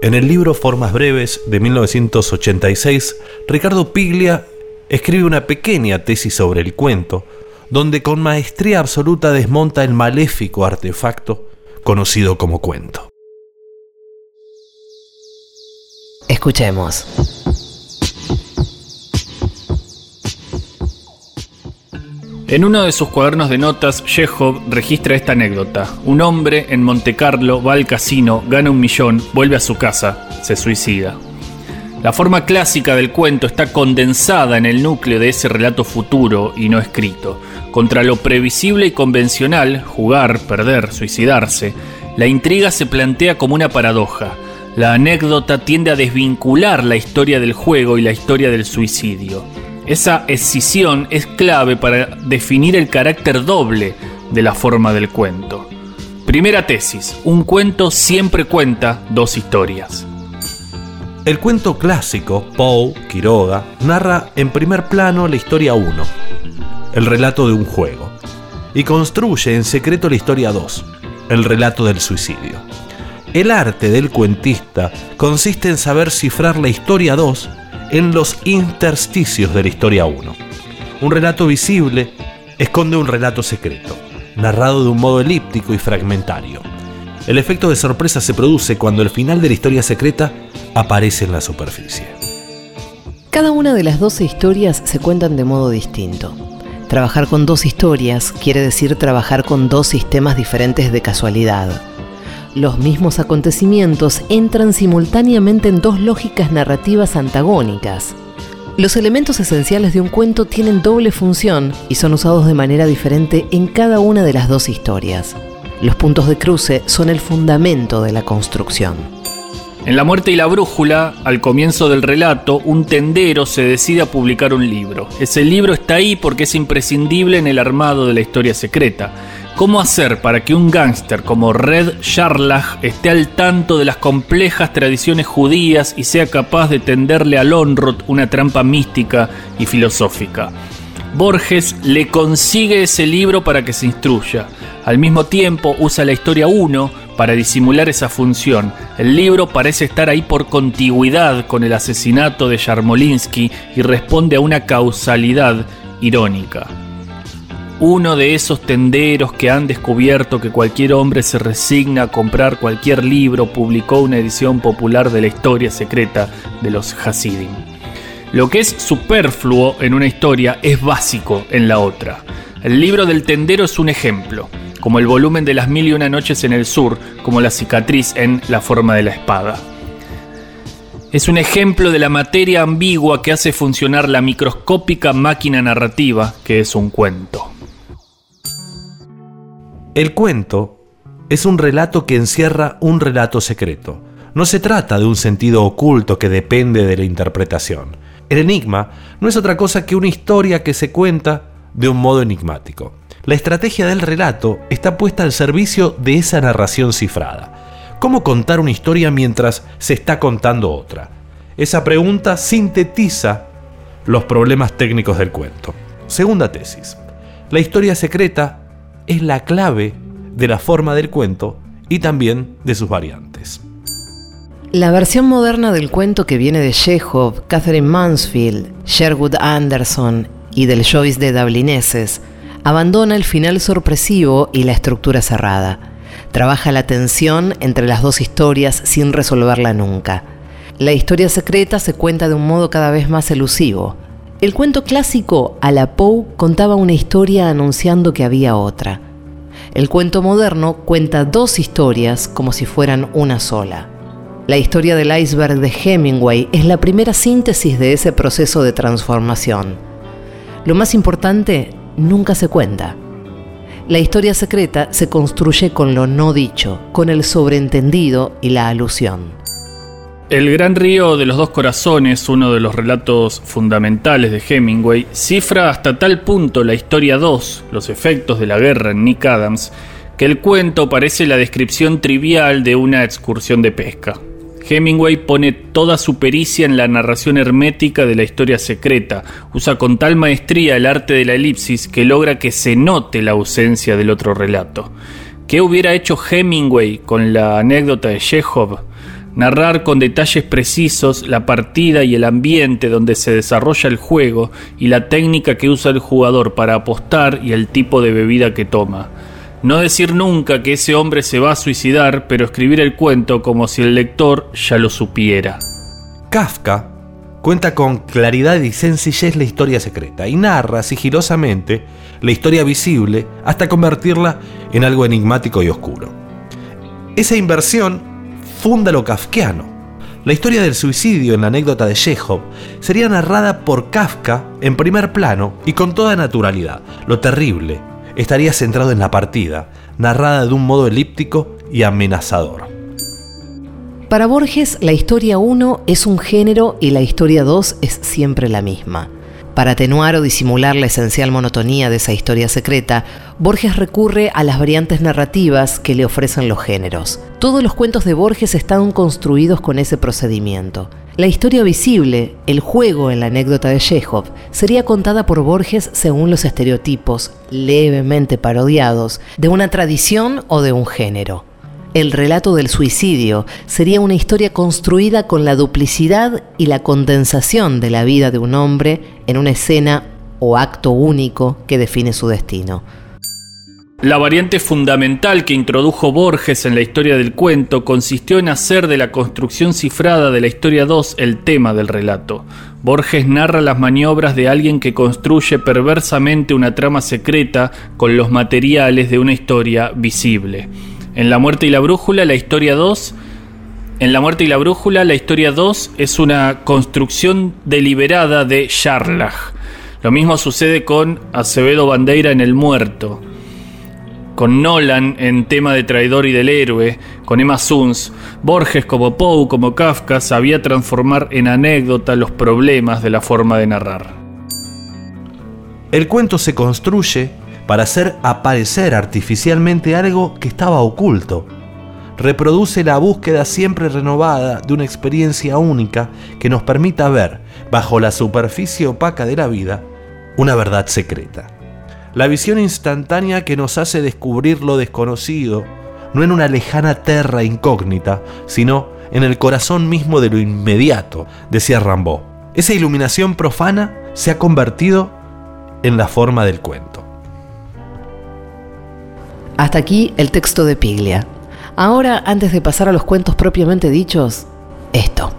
En el libro Formas Breves de 1986, Ricardo Piglia escribe una pequeña tesis sobre el cuento, donde con maestría absoluta desmonta el maléfico artefacto conocido como cuento. Escuchemos. En uno de sus cuadernos de notas, Chekhov registra esta anécdota. Un hombre en Monte Carlo va al casino, gana un millón, vuelve a su casa, se suicida. La forma clásica del cuento está condensada en el núcleo de ese relato futuro y no escrito. Contra lo previsible y convencional, jugar, perder, suicidarse, la intriga se plantea como una paradoja. La anécdota tiende a desvincular la historia del juego y la historia del suicidio. Esa escisión es clave para definir el carácter doble de la forma del cuento. Primera tesis, un cuento siempre cuenta dos historias. El cuento clásico, Poe, Quiroga, narra en primer plano la historia 1, el relato de un juego, y construye en secreto la historia 2, el relato del suicidio. El arte del cuentista consiste en saber cifrar la historia 2 en los intersticios de la historia 1. Un relato visible esconde un relato secreto, narrado de un modo elíptico y fragmentario. El efecto de sorpresa se produce cuando el final de la historia secreta aparece en la superficie. Cada una de las 12 historias se cuentan de modo distinto. Trabajar con dos historias quiere decir trabajar con dos sistemas diferentes de casualidad los mismos acontecimientos entran simultáneamente en dos lógicas narrativas antagónicas. Los elementos esenciales de un cuento tienen doble función y son usados de manera diferente en cada una de las dos historias. Los puntos de cruce son el fundamento de la construcción. En La muerte y la brújula, al comienzo del relato, un tendero se decide a publicar un libro. Ese libro está ahí porque es imprescindible en el armado de la historia secreta. ¿Cómo hacer para que un gángster como Red Sharlach esté al tanto de las complejas tradiciones judías y sea capaz de tenderle a Lonrod una trampa mística y filosófica? Borges le consigue ese libro para que se instruya. Al mismo tiempo usa la historia 1 para disimular esa función. El libro parece estar ahí por contigüidad con el asesinato de Yarmolinsky y responde a una causalidad irónica uno de esos tenderos que han descubierto que cualquier hombre se resigna a comprar cualquier libro, publicó una edición popular de la historia secreta de los Hasidim. Lo que es superfluo en una historia es básico en la otra. El libro del tendero es un ejemplo, como el volumen de las mil y una noches en el sur, como la cicatriz en La forma de la espada. Es un ejemplo de la materia ambigua que hace funcionar la microscópica máquina narrativa que es un cuento. El cuento es un relato que encierra un relato secreto. No se trata de un sentido oculto que depende de la interpretación. El enigma no es otra cosa que una historia que se cuenta de un modo enigmático. La estrategia del relato está puesta al servicio de esa narración cifrada. ¿Cómo contar una historia mientras se está contando otra? Esa pregunta sintetiza los problemas técnicos del cuento. Segunda tesis. La historia secreta es la clave de la forma del cuento y también de sus variantes. La versión moderna del cuento que viene de Chekhov, Catherine Mansfield, Sherwood Anderson y del Joyce de Dublineses abandona el final sorpresivo y la estructura cerrada. Trabaja la tensión entre las dos historias sin resolverla nunca. La historia secreta se cuenta de un modo cada vez más elusivo, el cuento clásico a la Poe contaba una historia anunciando que había otra. El cuento moderno cuenta dos historias como si fueran una sola. La historia del iceberg de Hemingway es la primera síntesis de ese proceso de transformación. Lo más importante nunca se cuenta. La historia secreta se construye con lo no dicho, con el sobreentendido y la alusión. El Gran Río de los Dos Corazones, uno de los relatos fundamentales de Hemingway, cifra hasta tal punto la historia 2, los efectos de la guerra en Nick Adams, que el cuento parece la descripción trivial de una excursión de pesca. Hemingway pone toda su pericia en la narración hermética de la historia secreta, usa con tal maestría el arte de la elipsis que logra que se note la ausencia del otro relato. ¿Qué hubiera hecho Hemingway con la anécdota de Chekhov? Narrar con detalles precisos la partida y el ambiente donde se desarrolla el juego y la técnica que usa el jugador para apostar y el tipo de bebida que toma. No decir nunca que ese hombre se va a suicidar, pero escribir el cuento como si el lector ya lo supiera. Kafka cuenta con claridad y sencillez la historia secreta y narra sigilosamente la historia visible hasta convertirla en algo enigmático y oscuro. Esa inversión funda lo kafkiano. La historia del suicidio en la anécdota de Chekhov sería narrada por Kafka en primer plano y con toda naturalidad. Lo terrible estaría centrado en la partida, narrada de un modo elíptico y amenazador. Para Borges, la historia 1 es un género y la historia 2 es siempre la misma. Para atenuar o disimular la esencial monotonía de esa historia secreta, Borges recurre a las variantes narrativas que le ofrecen los géneros. Todos los cuentos de Borges están construidos con ese procedimiento. La historia visible, el juego en la anécdota de Chekhov, sería contada por Borges según los estereotipos, levemente parodiados, de una tradición o de un género. El relato del suicidio sería una historia construida con la duplicidad y la condensación de la vida de un hombre en una escena o acto único que define su destino. La variante fundamental que introdujo Borges en la historia del cuento consistió en hacer de la construcción cifrada de la historia 2 el tema del relato. Borges narra las maniobras de alguien que construye perversamente una trama secreta con los materiales de una historia visible. En La muerte y la brújula, la historia 2 en La muerte y la brújula, la historia 2 es una construcción deliberada de Charlach. Lo mismo sucede con Acevedo Bandeira en El muerto, con Nolan en tema de traidor y del héroe, con Emma Suns, Borges como Poe, como Kafka, sabía transformar en anécdota los problemas de la forma de narrar. El cuento se construye para hacer aparecer artificialmente algo que estaba oculto. Reproduce la búsqueda siempre renovada de una experiencia única que nos permita ver, bajo la superficie opaca de la vida, una verdad secreta. La visión instantánea que nos hace descubrir lo desconocido, no en una lejana terra incógnita, sino en el corazón mismo de lo inmediato, decía Rambaud. Esa iluminación profana se ha convertido en la forma del cuento. Hasta aquí el texto de Piglia. Ahora, antes de pasar a los cuentos propiamente dichos, esto.